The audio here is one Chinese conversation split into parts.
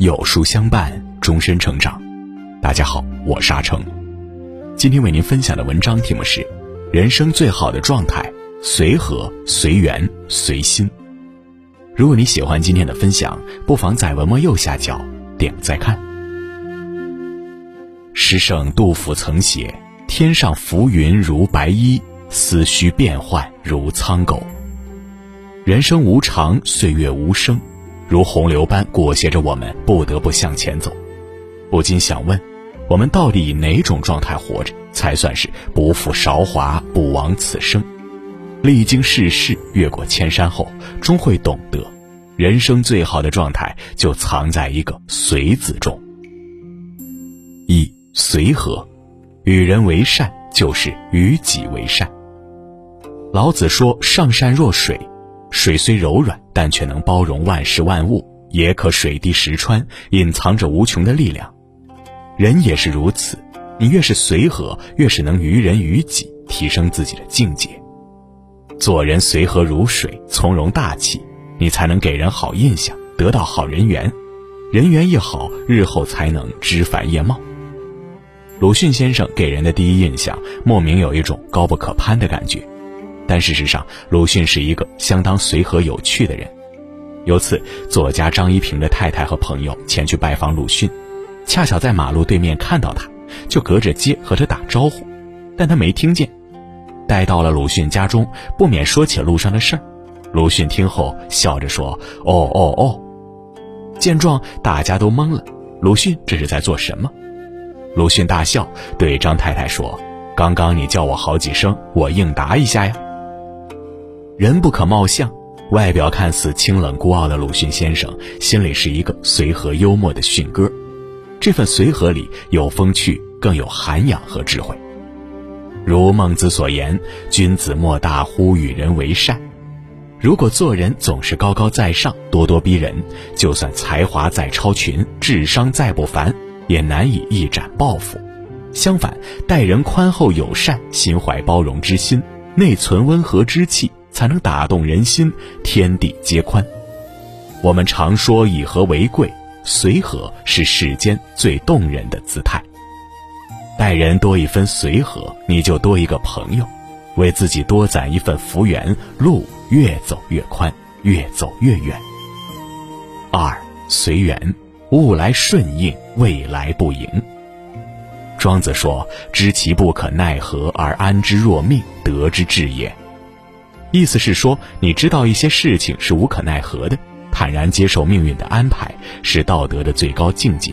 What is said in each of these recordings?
有书相伴，终身成长。大家好，我是阿成。今天为您分享的文章题目是：人生最好的状态，随和、随缘、随心。如果你喜欢今天的分享，不妨在文末右下角点个再看。诗圣杜甫曾写：“天上浮云如白衣，思绪变幻如苍狗。”人生无常，岁月无声。如洪流般裹挟着我们，不得不向前走。不禁想问：我们到底以哪种状态活着，才算是不负韶华，不枉此生？历经世事，越过千山后，终会懂得，人生最好的状态就藏在一个“随”字中。一随和，与人为善就是与己为善。老子说：“上善若水。”水虽柔软，但却能包容万事万物，也可水滴石穿，隐藏着无穷的力量。人也是如此，你越是随和，越是能于人于己，提升自己的境界。做人随和如水，从容大气，你才能给人好印象，得到好人缘。人缘一好，日后才能枝繁叶茂。鲁迅先生给人的第一印象，莫名有一种高不可攀的感觉。但事实上，鲁迅是一个相当随和有趣的人。有次，作家张一平的太太和朋友前去拜访鲁迅，恰巧在马路对面看到他，就隔着街和他打招呼，但他没听见。待到了鲁迅家中，不免说起路上的事儿。鲁迅听后笑着说：“哦哦哦。”见状，大家都懵了。鲁迅这是在做什么？鲁迅大笑，对张太太说：“刚刚你叫我好几声，我应答一下呀。”人不可貌相，外表看似清冷孤傲的鲁迅先生，心里是一个随和幽默的迅哥。这份随和里有风趣，更有涵养和智慧。如孟子所言：“君子莫大乎与人为善。”如果做人总是高高在上、咄咄逼人，就算才华再超群、智商再不凡，也难以一展抱负。相反，待人宽厚友善，心怀包容之心，内存温和之气。才能打动人心，天地皆宽。我们常说以和为贵，随和是世间最动人的姿态。待人多一分随和，你就多一个朋友；为自己多攒一份福缘，路越走越宽，越走越远。二随缘，物来顺应，未来不迎。庄子说：“知其不可奈何而安之若命，得之至也。”意思是说，你知道一些事情是无可奈何的，坦然接受命运的安排，是道德的最高境界。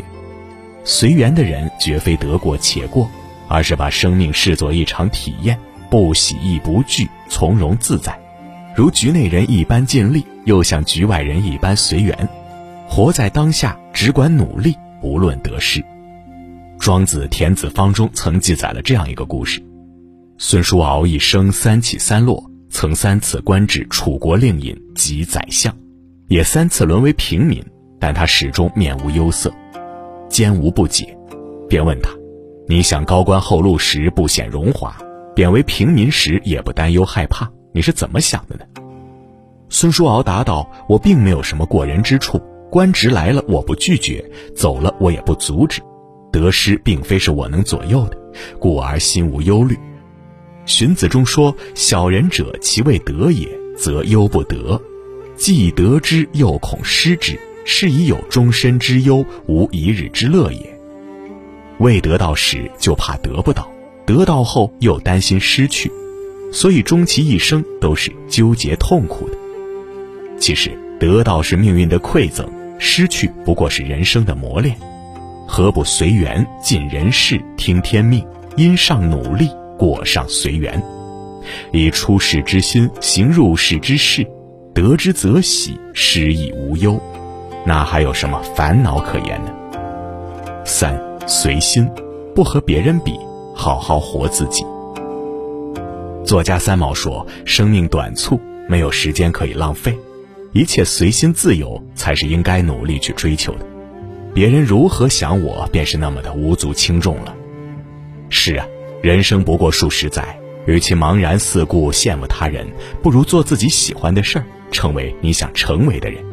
随缘的人绝非得过且过，而是把生命视作一场体验，不喜亦不惧，从容自在，如局内人一般尽力，又像局外人一般随缘，活在当下，只管努力，不论得失。庄子《田子方》中曾记载了这样一个故事：孙叔敖一生三起三落。曾三次官至楚国令尹及宰相，也三次沦为平民，但他始终面无忧色，坚无不解，便问他：“你想高官厚禄时不显荣华，贬为平民时也不担忧害怕，你是怎么想的呢？”孙叔敖答道：“我并没有什么过人之处，官职来了我不拒绝，走了我也不阻止，得失并非是我能左右的，故而心无忧虑。”荀子中说：“小人者，其未得也，则忧不得；既得之，又恐失之，是以有终身之忧，无一日之乐也。未得到时，就怕得不到；得到后，又担心失去，所以终其一生都是纠结痛苦的。其实，得到是命运的馈赠，失去不过是人生的磨练。何不随缘，尽人事，听天命，因上努力？”过上随缘，以出世之心行入世之事，得之则喜，失亦无忧，那还有什么烦恼可言呢？三随心，不和别人比，好好活自己。作家三毛说：“生命短促，没有时间可以浪费，一切随心自由才是应该努力去追求的。别人如何想我，便是那么的无足轻重了。”是啊。人生不过数十载，与其茫然四顾羡慕他人，不如做自己喜欢的事儿，成为你想成为的人。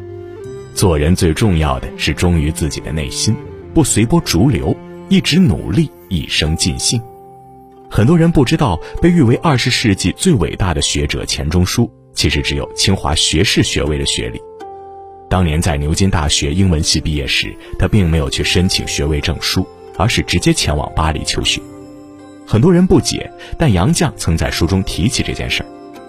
做人最重要的是忠于自己的内心，不随波逐流，一直努力，一生尽兴。很多人不知道，被誉为二十世纪最伟大的学者钱钟书，其实只有清华学士学位的学历。当年在牛津大学英文系毕业时，他并没有去申请学位证书，而是直接前往巴黎求学。很多人不解，但杨绛曾在书中提起这件事儿。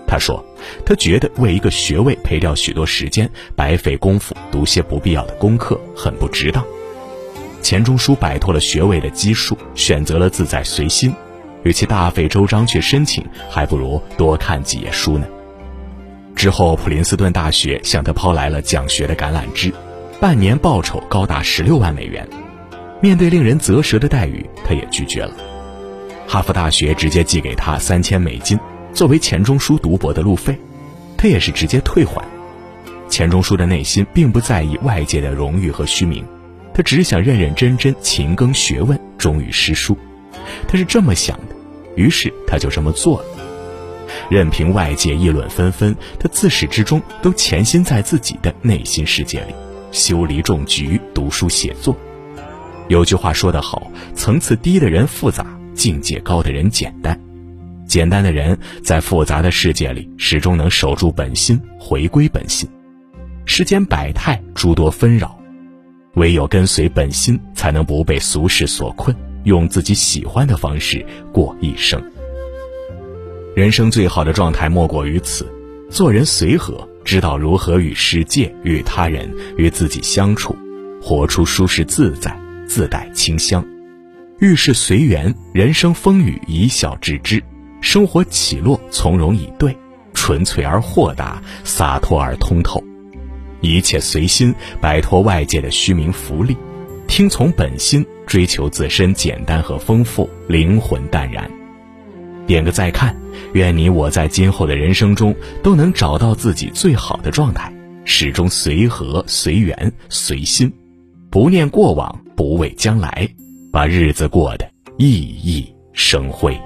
他说：“他觉得为一个学位赔掉许多时间，白费功夫读些不必要的功课，很不值当。”钱钟书摆脱了学位的基数，选择了自在随心，与其大费周章去申请，还不如多看几页书呢。之后，普林斯顿大学向他抛来了奖学的橄榄枝，半年报酬高达十六万美元。面对令人啧舌的待遇，他也拒绝了。哈佛大学直接寄给他三千美金。作为钱钟书读博的路费，他也是直接退还。钱钟书的内心并不在意外界的荣誉和虚名，他只想认认真真勤耕学问，忠于诗书。他是这么想的，于是他就这么做了。任凭外界议论纷纷，他自始至终都潜心在自己的内心世界里，修篱种菊，读书写作。有句话说得好：层次低的人复杂，境界高的人简单。简单的人在复杂的世界里，始终能守住本心，回归本心。世间百态，诸多纷扰，唯有跟随本心，才能不被俗世所困，用自己喜欢的方式过一生。人生最好的状态莫过于此：做人随和，知道如何与世界、与他人、与自己相处，活出舒适自在，自带清香。遇事随缘，人生风雨一笑置之。生活起落从容以对，纯粹而豁达，洒脱而通透，一切随心，摆脱外界的虚名浮利，听从本心，追求自身简单和丰富，灵魂淡然。点个再看，愿你我在今后的人生中都能找到自己最好的状态，始终随和、随缘、随心，不念过往，不畏将来，把日子过得熠熠生辉。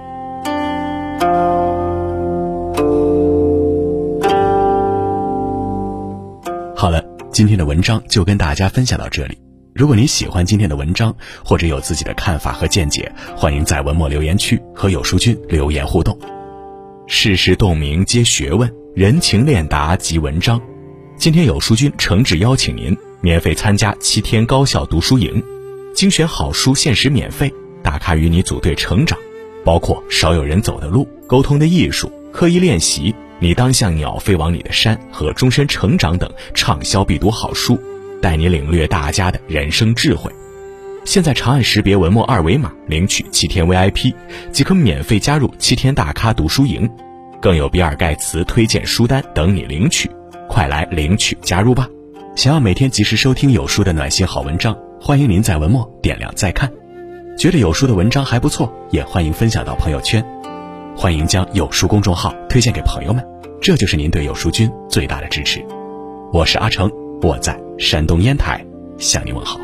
好了，今天的文章就跟大家分享到这里。如果你喜欢今天的文章，或者有自己的看法和见解，欢迎在文末留言区和有书君留言互动。世事洞明皆学问，人情练达即文章。今天有书君诚挚邀请您免费参加七天高效读书营，精选好书限时免费，大咖与你组队成长，包括少有人走的路、沟通的艺术、刻意练习。你当像鸟飞往你的山和终身成长等畅销必读好书，带你领略大家的人生智慧。现在长按识别文末二维码领取七天 VIP，即可免费加入七天大咖读书营，更有比尔盖茨推荐书单等你领取，快来领取加入吧！想要每天及时收听有书的暖心好文章，欢迎您在文末点亮再看。觉得有书的文章还不错，也欢迎分享到朋友圈。欢迎将有书公众号推荐给朋友们，这就是您对有书君最大的支持。我是阿成，我在山东烟台向您问好。